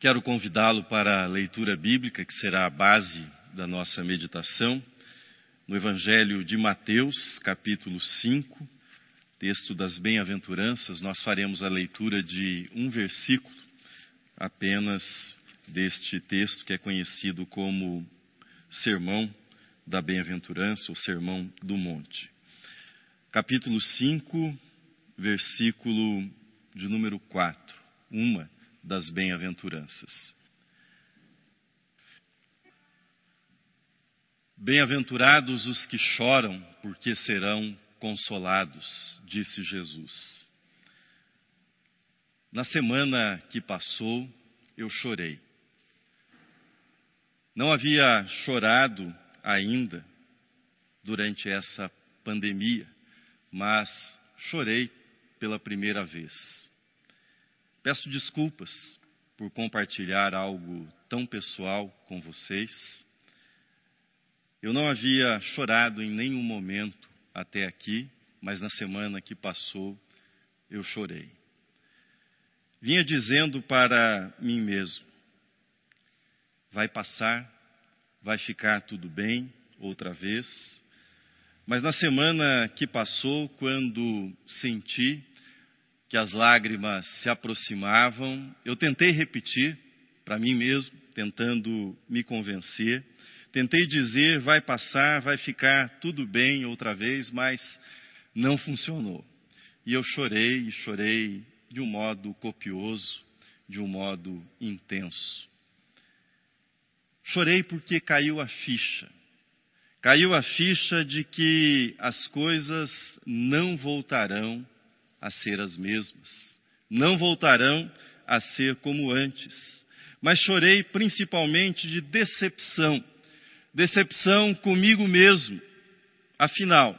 Quero convidá-lo para a leitura bíblica, que será a base da nossa meditação, no Evangelho de Mateus, capítulo 5, texto das Bem-aventuranças. Nós faremos a leitura de um versículo apenas deste texto, que é conhecido como Sermão da Bem-aventurança, ou Sermão do Monte. Capítulo 5, versículo de número 4. Uma das bem-aventuranças. Bem-aventurados os que choram, porque serão consolados, disse Jesus. Na semana que passou, eu chorei. Não havia chorado ainda durante essa pandemia, mas chorei pela primeira vez. Peço desculpas por compartilhar algo tão pessoal com vocês. Eu não havia chorado em nenhum momento até aqui, mas na semana que passou eu chorei. Vinha dizendo para mim mesmo: vai passar, vai ficar tudo bem outra vez. Mas na semana que passou, quando senti que as lágrimas se aproximavam. Eu tentei repetir para mim mesmo, tentando me convencer. Tentei dizer, vai passar, vai ficar tudo bem outra vez, mas não funcionou. E eu chorei, e chorei de um modo copioso, de um modo intenso. Chorei porque caiu a ficha. Caiu a ficha de que as coisas não voltarão a ser as mesmas. Não voltarão a ser como antes. Mas chorei principalmente de decepção. Decepção comigo mesmo. Afinal,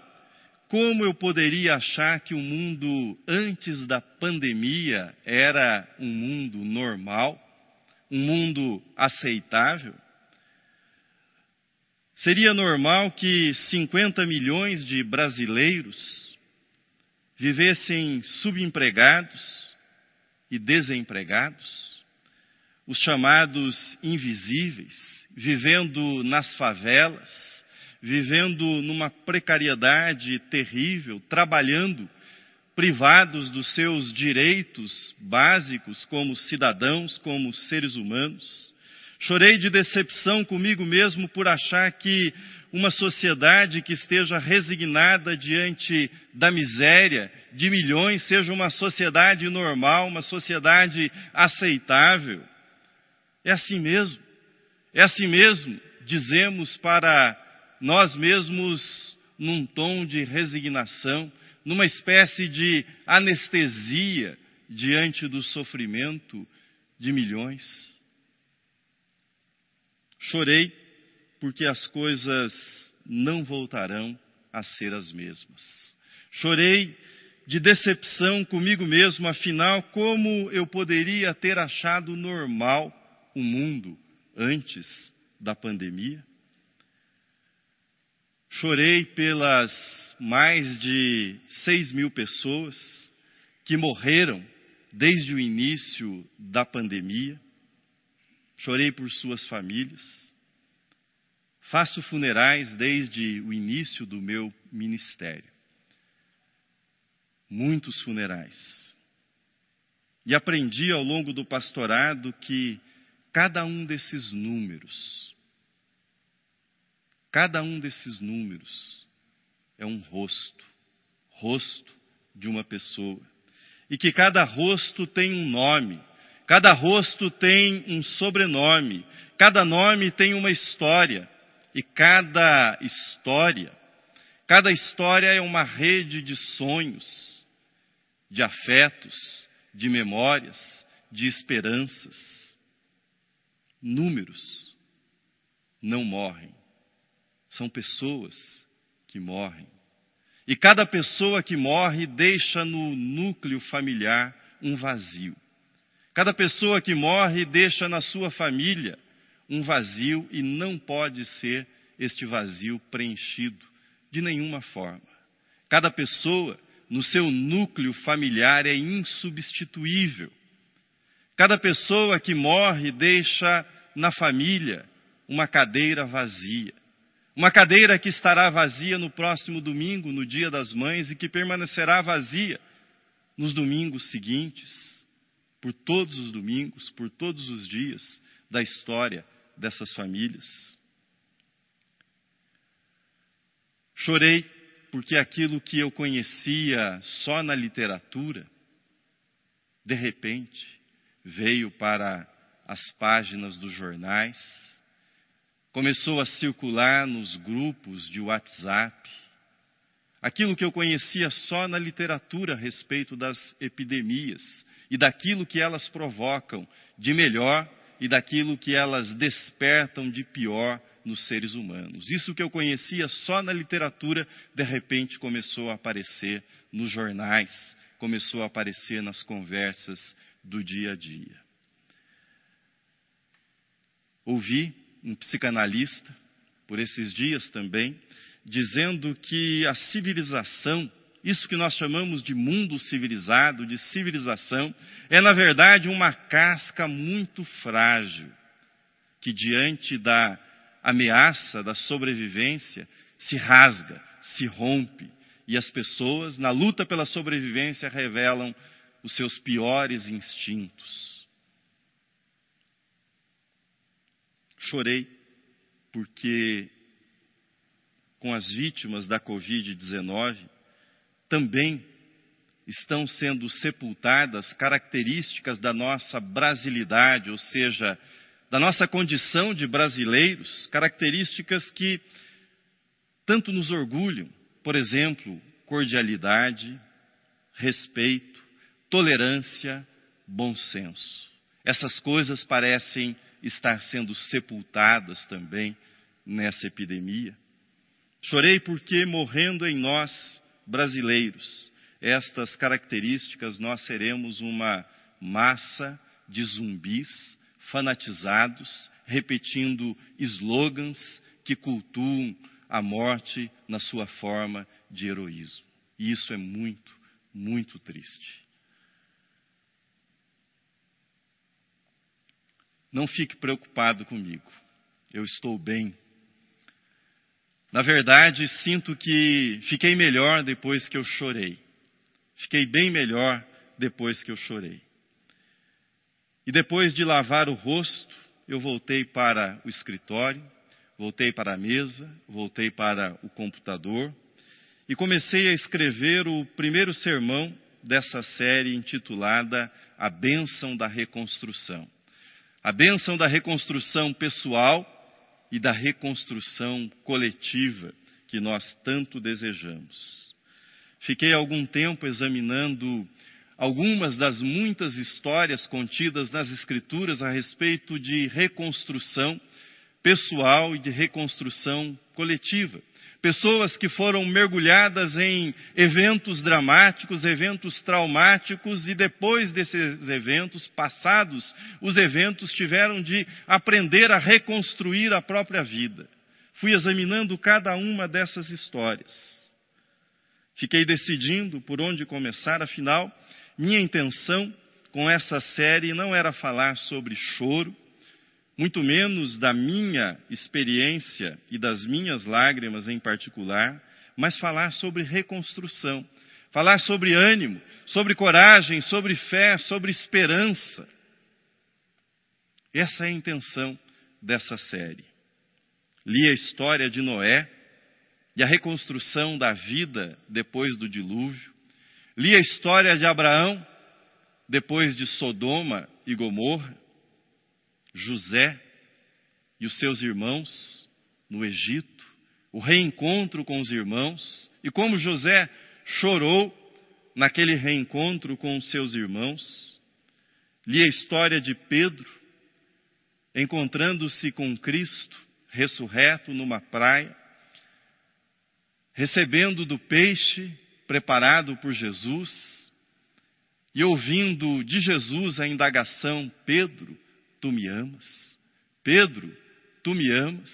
como eu poderia achar que o mundo antes da pandemia era um mundo normal, um mundo aceitável? Seria normal que 50 milhões de brasileiros vivessem subempregados e desempregados, os chamados invisíveis, vivendo nas favelas, vivendo numa precariedade terrível, trabalhando privados dos seus direitos básicos como cidadãos, como seres humanos. Chorei de decepção comigo mesmo por achar que uma sociedade que esteja resignada diante da miséria de milhões seja uma sociedade normal, uma sociedade aceitável. É assim mesmo. É assim mesmo, dizemos para nós mesmos num tom de resignação, numa espécie de anestesia diante do sofrimento de milhões. Chorei porque as coisas não voltarão a ser as mesmas. Chorei de decepção comigo mesmo, afinal, como eu poderia ter achado normal o mundo antes da pandemia? Chorei pelas mais de seis mil pessoas que morreram desde o início da pandemia. Chorei por suas famílias. Faço funerais desde o início do meu ministério. Muitos funerais. E aprendi ao longo do pastorado que cada um desses números, cada um desses números é um rosto, rosto de uma pessoa. E que cada rosto tem um nome, cada rosto tem um sobrenome, cada nome tem uma história. E cada história, cada história é uma rede de sonhos, de afetos, de memórias, de esperanças. Números não morrem, são pessoas que morrem. E cada pessoa que morre deixa no núcleo familiar um vazio. Cada pessoa que morre deixa na sua família um vazio e não pode ser este vazio preenchido de nenhuma forma. Cada pessoa, no seu núcleo familiar, é insubstituível. Cada pessoa que morre deixa na família uma cadeira vazia. Uma cadeira que estará vazia no próximo domingo, no Dia das Mães, e que permanecerá vazia nos domingos seguintes, por todos os domingos, por todos os dias da história dessas famílias. Chorei porque aquilo que eu conhecia só na literatura, de repente, veio para as páginas dos jornais, começou a circular nos grupos de WhatsApp. Aquilo que eu conhecia só na literatura a respeito das epidemias e daquilo que elas provocam de melhor e daquilo que elas despertam de pior nos seres humanos. Isso que eu conhecia só na literatura, de repente começou a aparecer nos jornais, começou a aparecer nas conversas do dia a dia. Ouvi um psicanalista, por esses dias também, dizendo que a civilização, isso que nós chamamos de mundo civilizado, de civilização, é na verdade uma casca muito frágil, que diante da ameaça da sobrevivência se rasga, se rompe, e as pessoas, na luta pela sobrevivência, revelam os seus piores instintos. Chorei porque com as vítimas da Covid-19 também estão sendo sepultadas características da nossa brasilidade, ou seja, da nossa condição de brasileiros, características que tanto nos orgulham, por exemplo, cordialidade, respeito, tolerância, bom senso. Essas coisas parecem estar sendo sepultadas também nessa epidemia. Chorei porque, morrendo em nós, brasileiros, estas características, nós seremos uma massa de zumbis fanatizados, repetindo slogans que cultuam a morte na sua forma de heroísmo. E isso é muito, muito triste. Não fique preocupado comigo. Eu estou bem. Na verdade, sinto que fiquei melhor depois que eu chorei. Fiquei bem melhor depois que eu chorei. E depois de lavar o rosto, eu voltei para o escritório, voltei para a mesa, voltei para o computador e comecei a escrever o primeiro sermão dessa série intitulada A Bênção da Reconstrução a bênção da reconstrução pessoal e da reconstrução coletiva que nós tanto desejamos. Fiquei algum tempo examinando algumas das muitas histórias contidas nas Escrituras a respeito de reconstrução pessoal e de reconstrução coletiva. Pessoas que foram mergulhadas em eventos dramáticos, eventos traumáticos, e depois desses eventos, passados os eventos, tiveram de aprender a reconstruir a própria vida. Fui examinando cada uma dessas histórias. Fiquei decidindo por onde começar, afinal, minha intenção com essa série não era falar sobre choro, muito menos da minha experiência e das minhas lágrimas em particular, mas falar sobre reconstrução, falar sobre ânimo, sobre coragem, sobre fé, sobre esperança. Essa é a intenção dessa série. Li a história de Noé e a reconstrução da vida depois do dilúvio. Li a história de Abraão depois de Sodoma e Gomorra. José e os seus irmãos no Egito, o reencontro com os irmãos, e como José chorou naquele reencontro com os seus irmãos. Li a história de Pedro, encontrando-se com Cristo ressurreto numa praia, recebendo do peixe preparado por Jesus e ouvindo de Jesus a indagação: Pedro, Tu me amas? Pedro, tu me amas?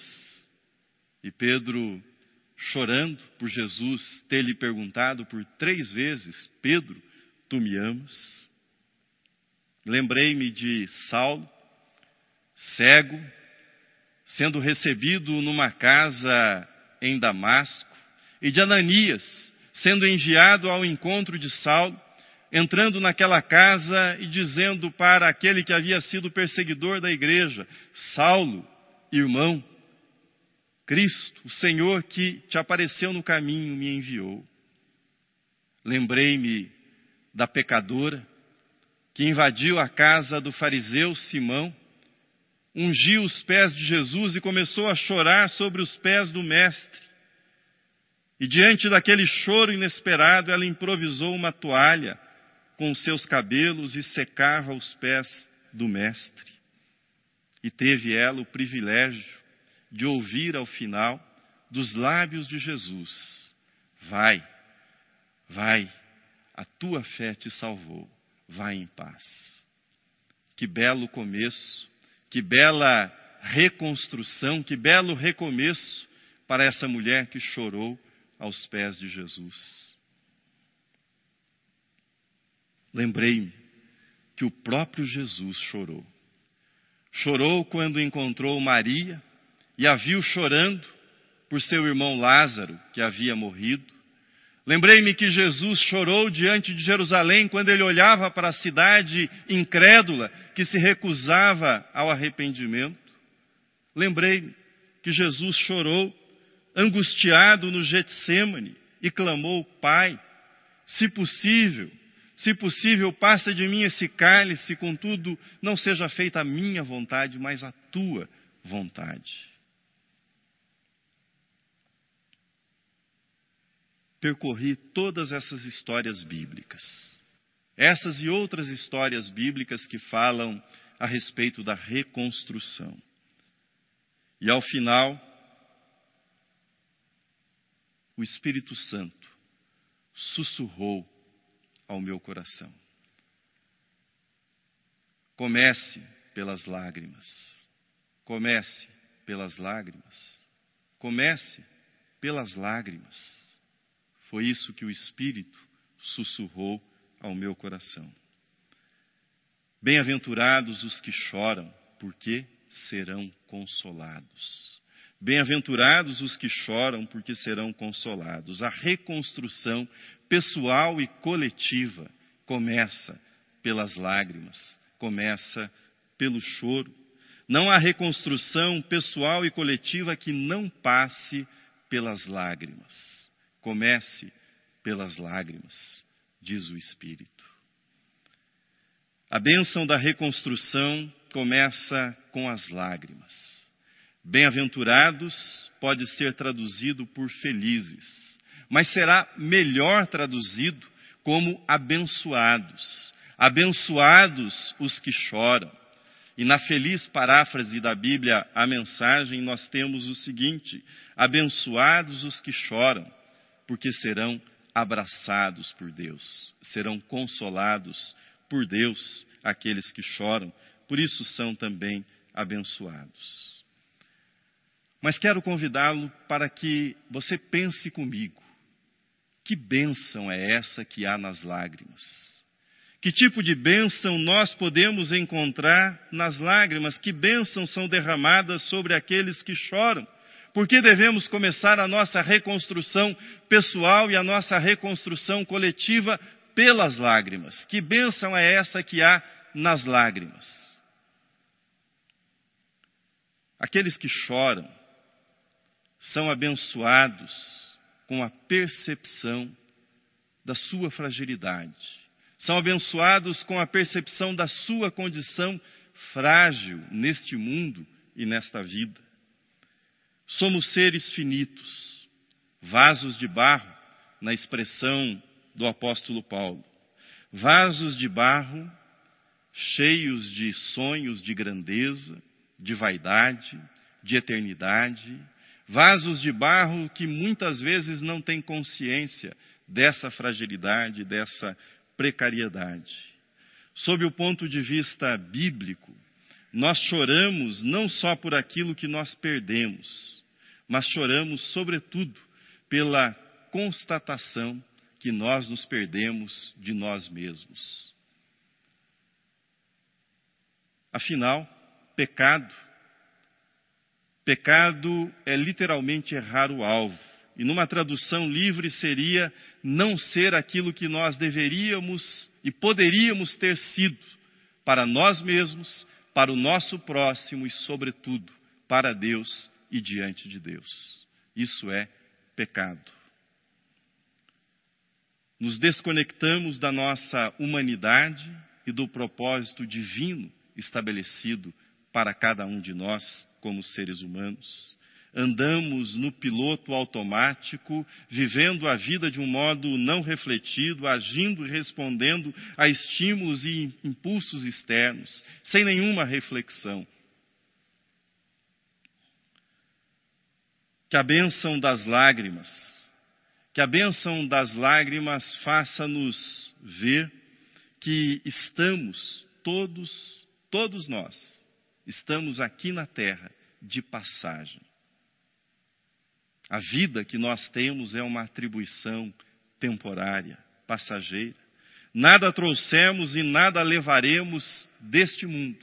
E Pedro, chorando por Jesus ter lhe perguntado por três vezes: Pedro, tu me amas? Lembrei-me de Saulo, cego, sendo recebido numa casa em Damasco, e de Ananias, sendo enviado ao encontro de Saulo, entrando naquela casa e dizendo para aquele que havia sido perseguidor da igreja: Saulo, irmão, Cristo, o Senhor que te apareceu no caminho, me enviou. Lembrei-me da pecadora que invadiu a casa do fariseu Simão, ungiu os pés de Jesus e começou a chorar sobre os pés do Mestre. E diante daquele choro inesperado, ela improvisou uma toalha com seus cabelos e secava os pés do Mestre. E teve ela o privilégio de ouvir ao final dos lábios de Jesus: Vai, vai, a tua fé te salvou, vai em paz. Que belo começo, que bela reconstrução, que belo recomeço para essa mulher que chorou aos pés de Jesus. Lembrei-me que o próprio Jesus chorou. Chorou quando encontrou Maria e a viu chorando por seu irmão Lázaro, que havia morrido. Lembrei-me que Jesus chorou diante de Jerusalém quando ele olhava para a cidade incrédula que se recusava ao arrependimento. Lembrei-me que Jesus chorou angustiado no Getsemane e clamou: Pai, se possível, se possível, passa de mim esse cálice, contudo, não seja feita a minha vontade, mas a tua vontade. Percorri todas essas histórias bíblicas. Essas e outras histórias bíblicas que falam a respeito da reconstrução. E ao final, o Espírito Santo sussurrou ao meu coração. Comece pelas lágrimas. Comece pelas lágrimas. Comece pelas lágrimas. Foi isso que o Espírito sussurrou ao meu coração. Bem-aventurados os que choram, porque serão consolados. Bem-aventurados os que choram, porque serão consolados. A reconstrução pessoal e coletiva começa pelas lágrimas, começa pelo choro. Não há reconstrução pessoal e coletiva que não passe pelas lágrimas. Comece pelas lágrimas, diz o Espírito. A bênção da reconstrução começa com as lágrimas. Bem-aventurados pode ser traduzido por felizes, mas será melhor traduzido como abençoados. Abençoados os que choram. E na feliz paráfrase da Bíblia, a mensagem, nós temos o seguinte: abençoados os que choram, porque serão abraçados por Deus, serão consolados por Deus aqueles que choram, por isso são também abençoados. Mas quero convidá-lo para que você pense comigo. Que bênção é essa que há nas lágrimas? Que tipo de bênção nós podemos encontrar nas lágrimas? Que bênçãos são derramadas sobre aqueles que choram? Por que devemos começar a nossa reconstrução pessoal e a nossa reconstrução coletiva pelas lágrimas? Que bênção é essa que há nas lágrimas? Aqueles que choram são abençoados com a percepção da sua fragilidade. São abençoados com a percepção da sua condição frágil neste mundo e nesta vida. Somos seres finitos, vasos de barro, na expressão do apóstolo Paulo. Vasos de barro cheios de sonhos de grandeza, de vaidade, de eternidade, Vasos de barro que muitas vezes não têm consciência dessa fragilidade, dessa precariedade. Sob o ponto de vista bíblico, nós choramos não só por aquilo que nós perdemos, mas choramos, sobretudo, pela constatação que nós nos perdemos de nós mesmos. Afinal, pecado. Pecado é literalmente errar o alvo. E numa tradução livre seria não ser aquilo que nós deveríamos e poderíamos ter sido para nós mesmos, para o nosso próximo e, sobretudo, para Deus e diante de Deus. Isso é pecado. Nos desconectamos da nossa humanidade e do propósito divino estabelecido para cada um de nós como seres humanos. Andamos no piloto automático, vivendo a vida de um modo não refletido, agindo e respondendo a estímulos e impulsos externos, sem nenhuma reflexão. Que a bênção das lágrimas, que a bênção das lágrimas faça-nos ver que estamos todos, todos nós, estamos aqui na terra de passagem. A vida que nós temos é uma atribuição temporária, passageira. Nada trouxemos e nada levaremos deste mundo.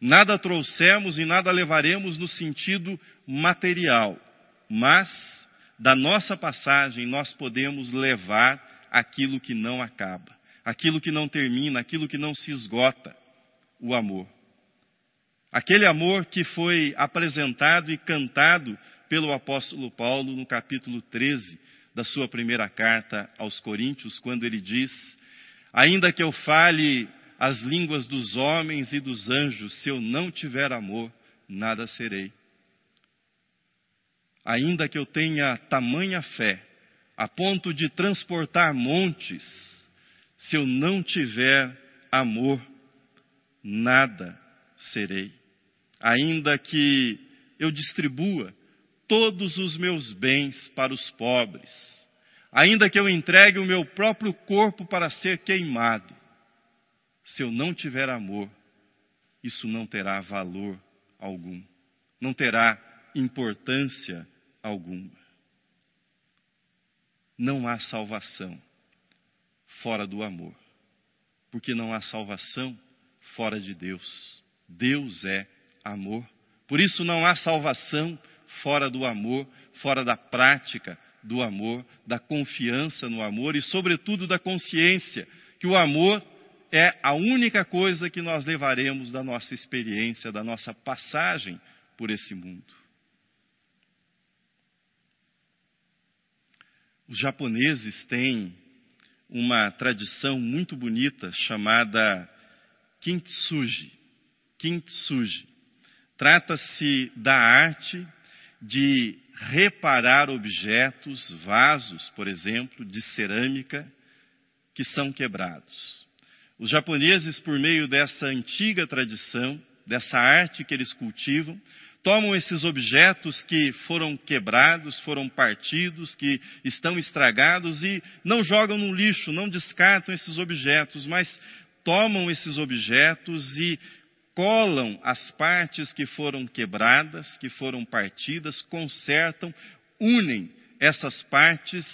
Nada trouxemos e nada levaremos no sentido material, mas da nossa passagem nós podemos levar aquilo que não acaba aquilo que não termina, aquilo que não se esgota, o amor. Aquele amor que foi apresentado e cantado pelo apóstolo Paulo no capítulo 13 da sua primeira carta aos Coríntios, quando ele diz: Ainda que eu fale as línguas dos homens e dos anjos, se eu não tiver amor, nada serei. Ainda que eu tenha tamanha fé, a ponto de transportar montes, se eu não tiver amor, nada serei. Ainda que eu distribua todos os meus bens para os pobres, ainda que eu entregue o meu próprio corpo para ser queimado, se eu não tiver amor, isso não terá valor algum, não terá importância alguma. Não há salvação fora do amor. Porque não há salvação fora de Deus. Deus é amor. Por isso não há salvação fora do amor, fora da prática do amor, da confiança no amor e, sobretudo, da consciência que o amor é a única coisa que nós levaremos da nossa experiência, da nossa passagem por esse mundo. Os japoneses têm uma tradição muito bonita chamada Kintsugi. Kintsugi. Trata-se da arte de reparar objetos, vasos, por exemplo, de cerâmica, que são quebrados. Os japoneses, por meio dessa antiga tradição, dessa arte que eles cultivam, tomam esses objetos que foram quebrados, foram partidos, que estão estragados e não jogam no lixo, não descartam esses objetos, mas tomam esses objetos e colam as partes que foram quebradas, que foram partidas, consertam, unem essas partes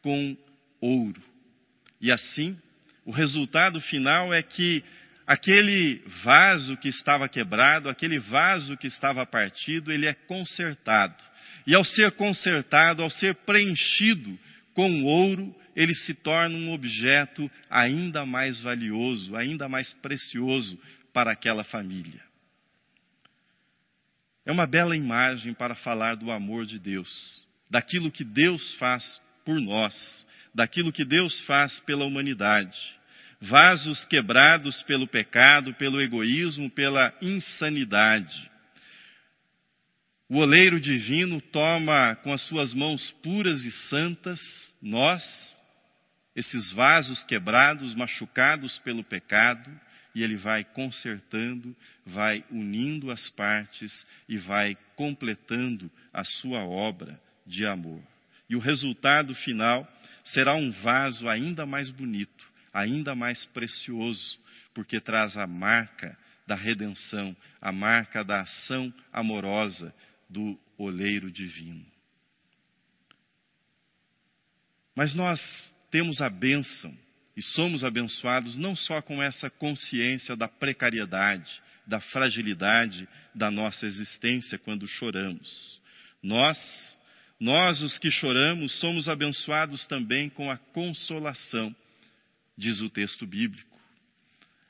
com ouro. E assim, o resultado final é que aquele vaso que estava quebrado, aquele vaso que estava partido, ele é consertado. E ao ser consertado, ao ser preenchido com ouro, ele se torna um objeto ainda mais valioso, ainda mais precioso para aquela família. É uma bela imagem para falar do amor de Deus, daquilo que Deus faz por nós, daquilo que Deus faz pela humanidade vasos quebrados pelo pecado, pelo egoísmo, pela insanidade. O oleiro divino toma com as suas mãos puras e santas nós, esses vasos quebrados, machucados pelo pecado, e ele vai consertando, vai unindo as partes e vai completando a sua obra de amor. E o resultado final será um vaso ainda mais bonito, ainda mais precioso, porque traz a marca da redenção, a marca da ação amorosa do oleiro divino. Mas nós temos a bênção e somos abençoados não só com essa consciência da precariedade, da fragilidade da nossa existência quando choramos. Nós, nós os que choramos, somos abençoados também com a consolação, diz o texto bíblico.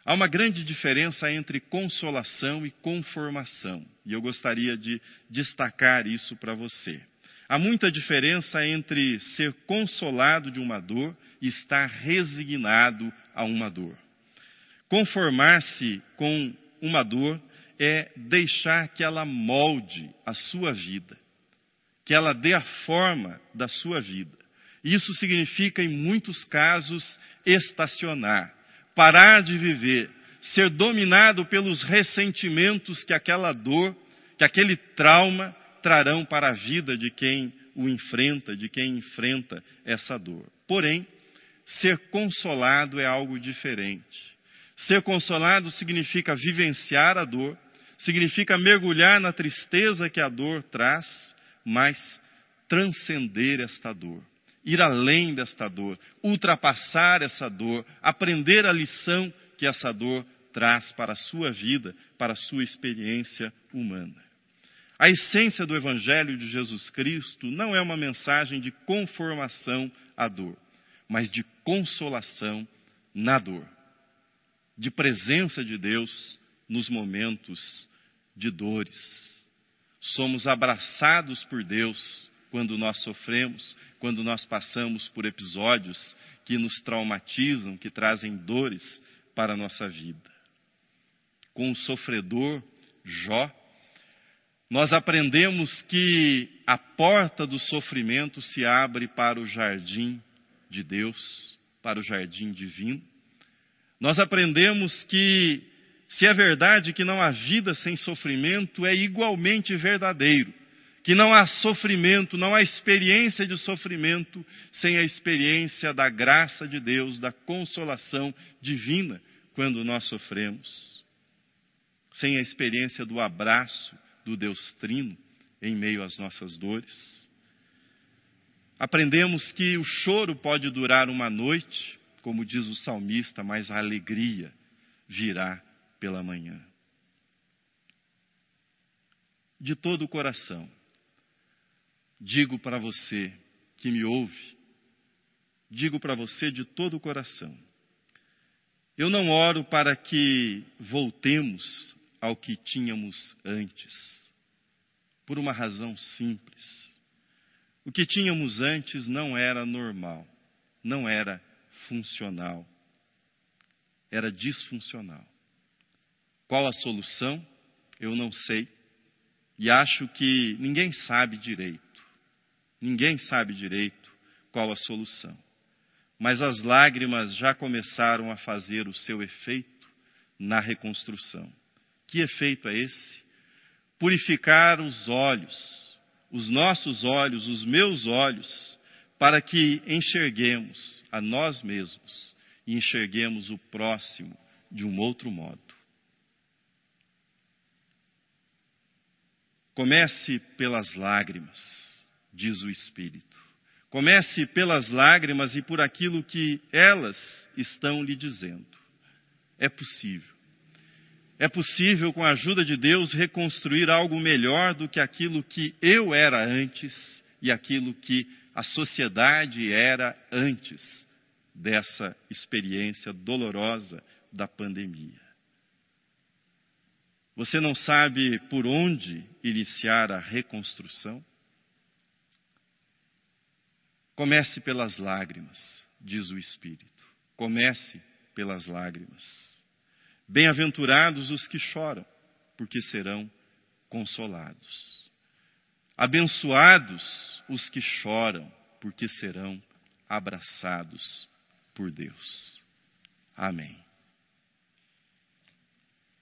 Há uma grande diferença entre consolação e conformação, e eu gostaria de destacar isso para você. Há muita diferença entre ser consolado de uma dor e estar resignado a uma dor. Conformar-se com uma dor é deixar que ela molde a sua vida, que ela dê a forma da sua vida. Isso significa, em muitos casos, estacionar, parar de viver, ser dominado pelos ressentimentos que aquela dor, que aquele trauma trarão para a vida de quem o enfrenta, de quem enfrenta essa dor. Porém, ser consolado é algo diferente. Ser consolado significa vivenciar a dor, significa mergulhar na tristeza que a dor traz, mas transcender esta dor, ir além desta dor, ultrapassar essa dor, aprender a lição que essa dor traz para a sua vida, para a sua experiência humana. A essência do Evangelho de Jesus Cristo não é uma mensagem de conformação à dor, mas de consolação na dor, de presença de Deus nos momentos de dores. Somos abraçados por Deus quando nós sofremos, quando nós passamos por episódios que nos traumatizam, que trazem dores para a nossa vida. Com o sofredor Jó, nós aprendemos que a porta do sofrimento se abre para o jardim de Deus, para o jardim divino. Nós aprendemos que, se é verdade que não há vida sem sofrimento, é igualmente verdadeiro. Que não há sofrimento, não há experiência de sofrimento sem a experiência da graça de Deus, da consolação divina quando nós sofremos. Sem a experiência do abraço do Deus Trino em meio às nossas dores. Aprendemos que o choro pode durar uma noite, como diz o salmista, mas a alegria virá pela manhã. De todo o coração, digo para você que me ouve, digo para você de todo o coração, eu não oro para que voltemos ao que tínhamos antes. Por uma razão simples. O que tínhamos antes não era normal, não era funcional, era disfuncional. Qual a solução? Eu não sei. E acho que ninguém sabe direito. Ninguém sabe direito qual a solução. Mas as lágrimas já começaram a fazer o seu efeito na reconstrução. Que efeito é esse? Purificar os olhos, os nossos olhos, os meus olhos, para que enxerguemos a nós mesmos e enxerguemos o próximo de um outro modo. Comece pelas lágrimas, diz o Espírito. Comece pelas lágrimas e por aquilo que elas estão lhe dizendo. É possível. É possível, com a ajuda de Deus, reconstruir algo melhor do que aquilo que eu era antes e aquilo que a sociedade era antes dessa experiência dolorosa da pandemia. Você não sabe por onde iniciar a reconstrução? Comece pelas lágrimas, diz o Espírito. Comece pelas lágrimas. Bem-aventurados os que choram, porque serão consolados. Abençoados os que choram, porque serão abraçados por Deus. Amém.